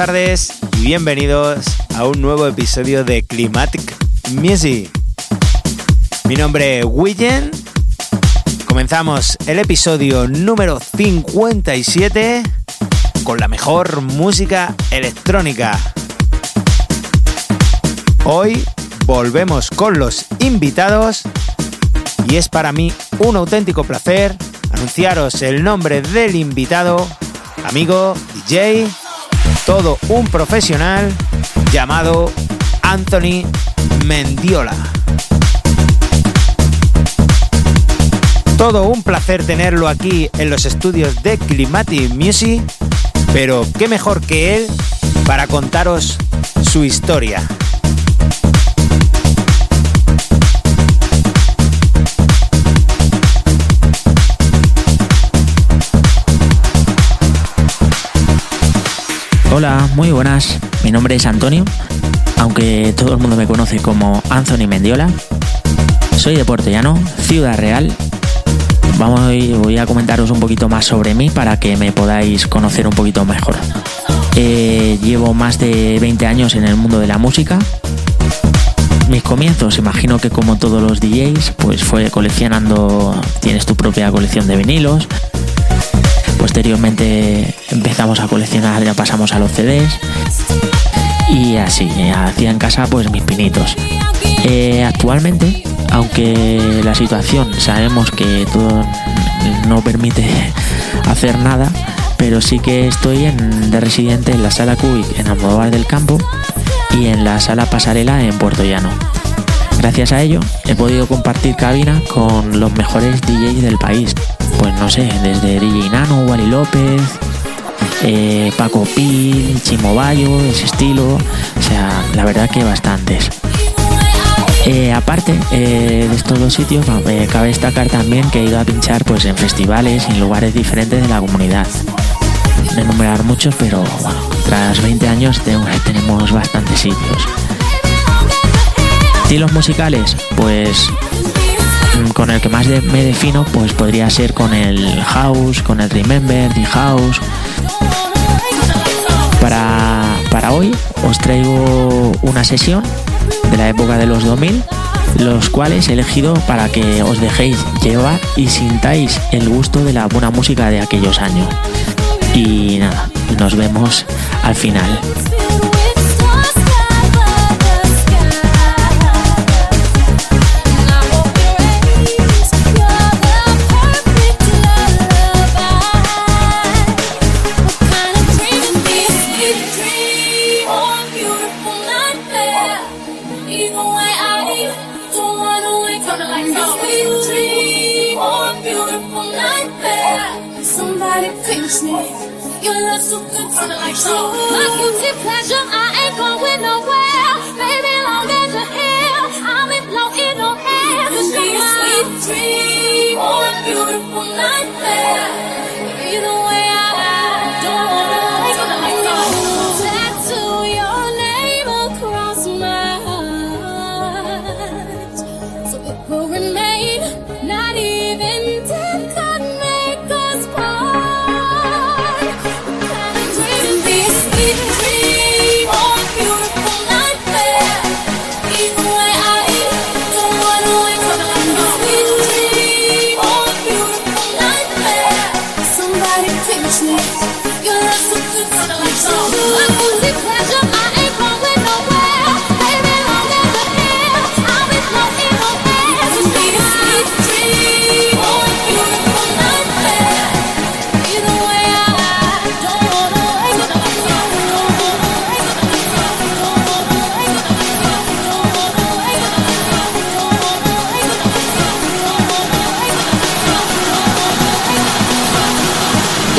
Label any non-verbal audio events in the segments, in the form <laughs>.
Tardes y bienvenidos a un nuevo episodio de Climatic Music. Mi nombre es William. Comenzamos el episodio número 57 con la mejor música electrónica. Hoy volvemos con los invitados y es para mí un auténtico placer anunciaros el nombre del invitado, amigo DJ, todo un profesional llamado Anthony Mendiola. Todo un placer tenerlo aquí en los estudios de Climatic Music, pero qué mejor que él para contaros su historia. Hola, muy buenas. Mi nombre es Antonio, aunque todo el mundo me conoce como Anthony Mendiola. Soy de Portellano, Ciudad Real. Vamos, voy a comentaros un poquito más sobre mí para que me podáis conocer un poquito mejor. Eh, llevo más de 20 años en el mundo de la música. Mis comienzos, imagino que como todos los DJs, pues fue coleccionando, tienes tu propia colección de vinilos, Posteriormente empezamos a coleccionar, ya pasamos a los CDs y así, hacía en casa pues mis pinitos. Eh, actualmente, aunque la situación sabemos que todo no permite <laughs> hacer nada, pero sí que estoy de residente en la sala Cubic en Almodóvar del Campo y en la sala Pasarela en Puerto Llano. Gracias a ello he podido compartir cabina con los mejores DJs del país pues no sé, desde DJ Nano, Wally López, eh, Paco Pil, Chimo Bayo, ese estilo, o sea, la verdad que bastantes. Eh, aparte eh, de estos dos sitios, cabe destacar también que he ido a pinchar pues, en festivales y en lugares diferentes de la comunidad. No enumerar muchos, pero bueno, tras 20 años tenemos bastantes sitios. Estilos musicales, pues con el que más me defino pues podría ser con el house, con el remember, the house. Para, para hoy os traigo una sesión de la época de los 2000 los cuales he elegido para que os dejéis llevar y sintáis el gusto de la buena música de aquellos años. Y nada, nos vemos al final. Don't wanna wake up lights. Sweet dream or a beautiful nightmare. Somebody pinch me. Your good the lights. No. My guilty pleasure, I ain't going nowhere. Baby, long as here, I'm in in no. Sweet dream or a beautiful night.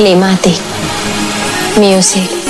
Climatic Music.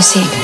Music.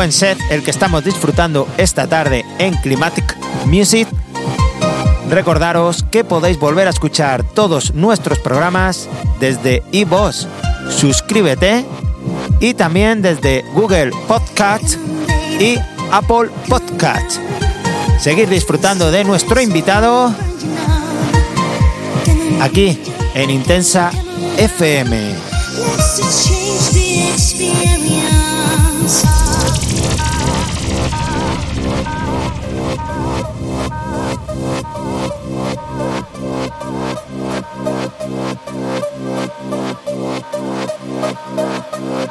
buen set el que estamos disfrutando esta tarde en Climatic Music. Recordaros que podéis volver a escuchar todos nuestros programas desde iVoox. Suscríbete y también desde Google Podcast y Apple Podcast. Seguir disfrutando de nuestro invitado aquí en Intensa FM. Thank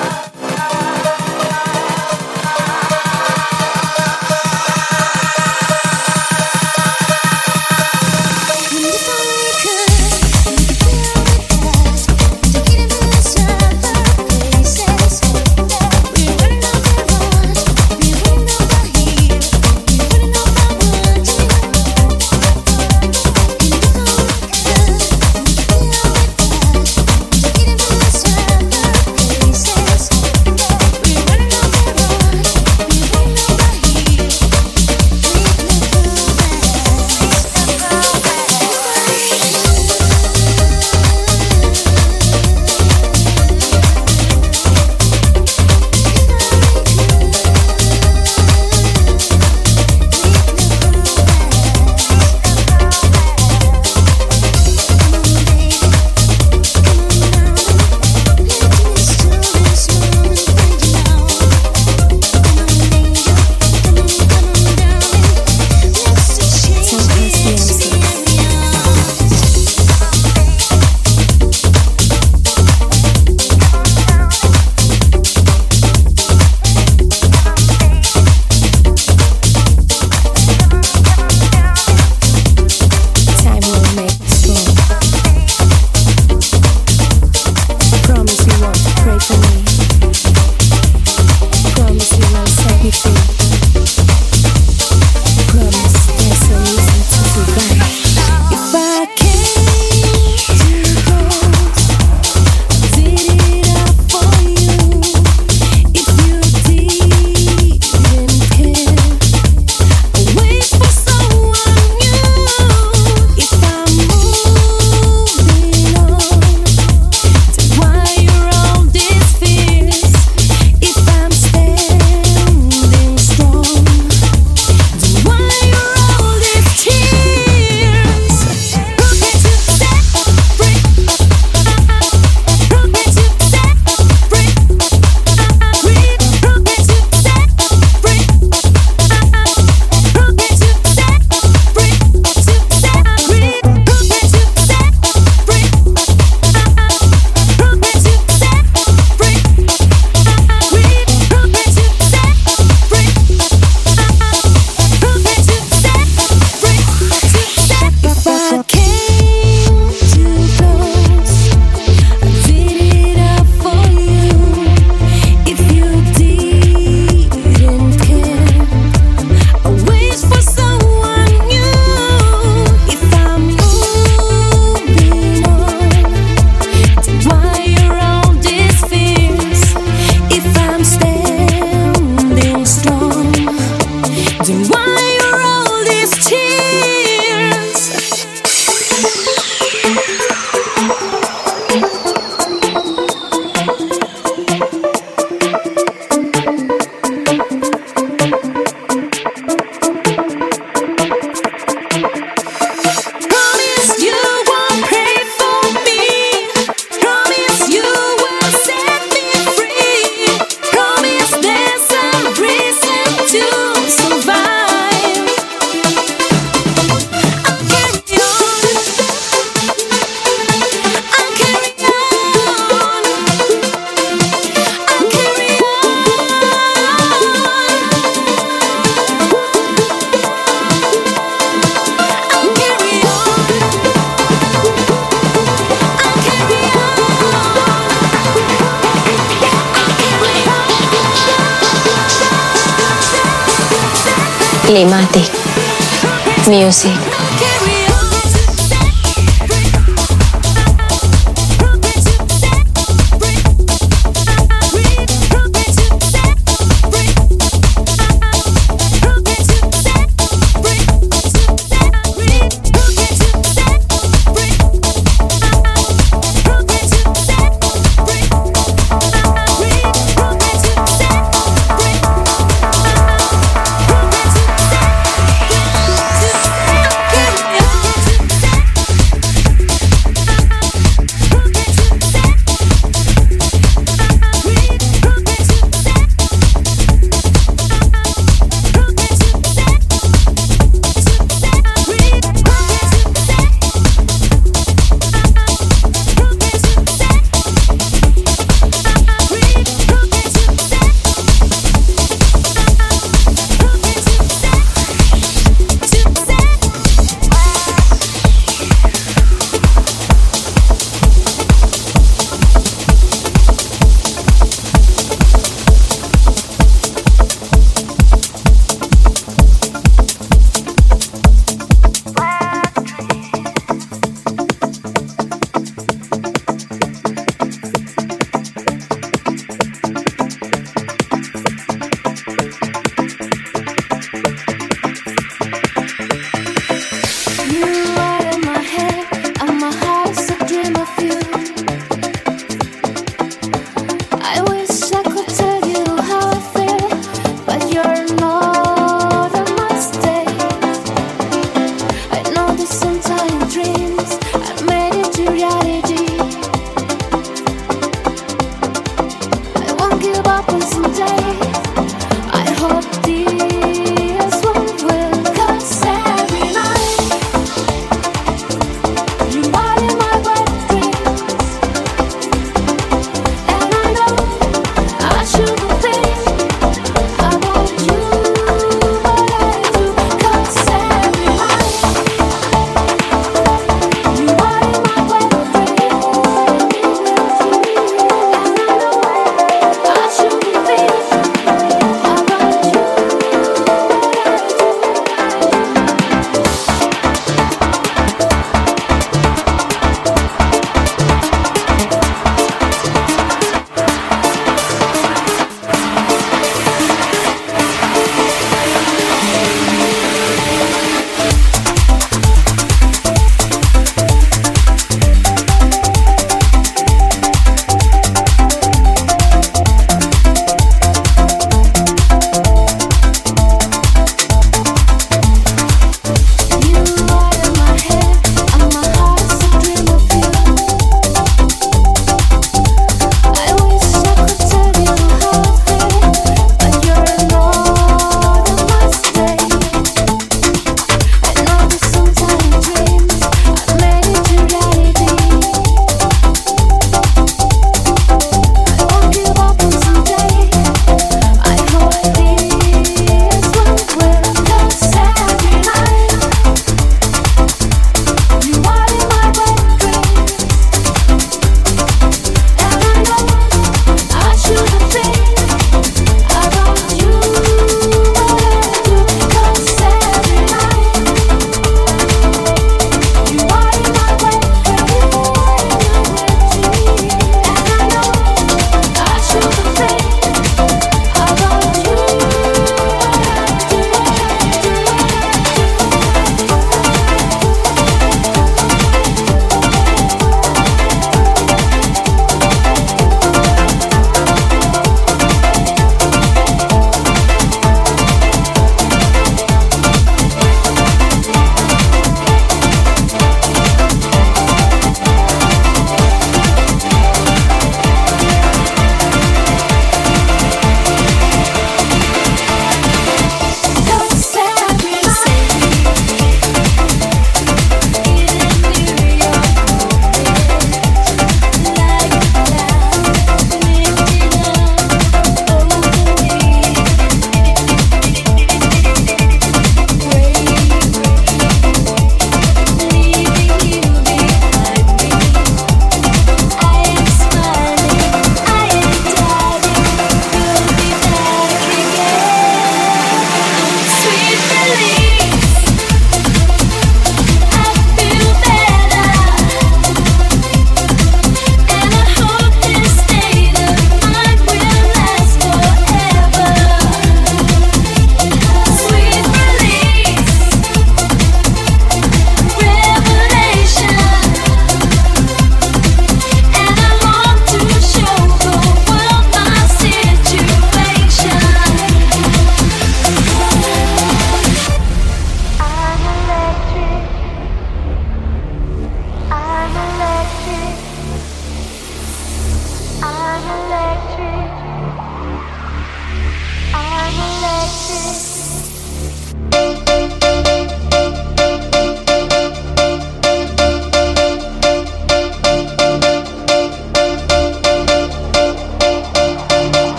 you.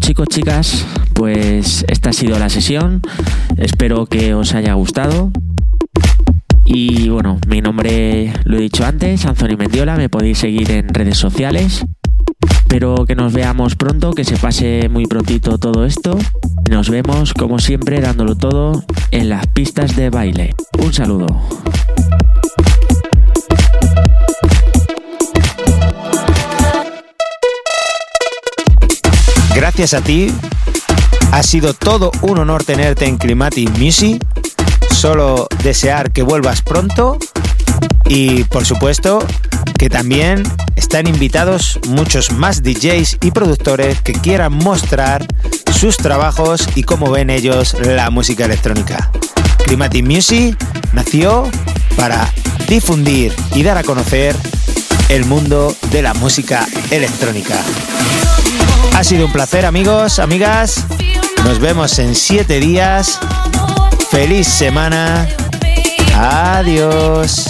Chicos, chicas, pues esta ha sido la sesión. Espero que os haya gustado. Y bueno, mi nombre lo he dicho antes, Anthony Mendiola, me podéis seguir en redes sociales. Espero que nos veamos pronto, que se pase muy prontito todo esto. Nos vemos como siempre dándolo todo en las pistas de baile. Un saludo. Gracias a ti. Ha sido todo un honor tenerte en Climatic Music. Solo desear que vuelvas pronto. Y por supuesto que también están invitados muchos más DJs y productores que quieran mostrar sus trabajos y cómo ven ellos la música electrónica. Climatic Music nació para difundir y dar a conocer el mundo de la música electrónica. Ha sido un placer amigos, amigas. Nos vemos en siete días. Feliz semana. Adiós.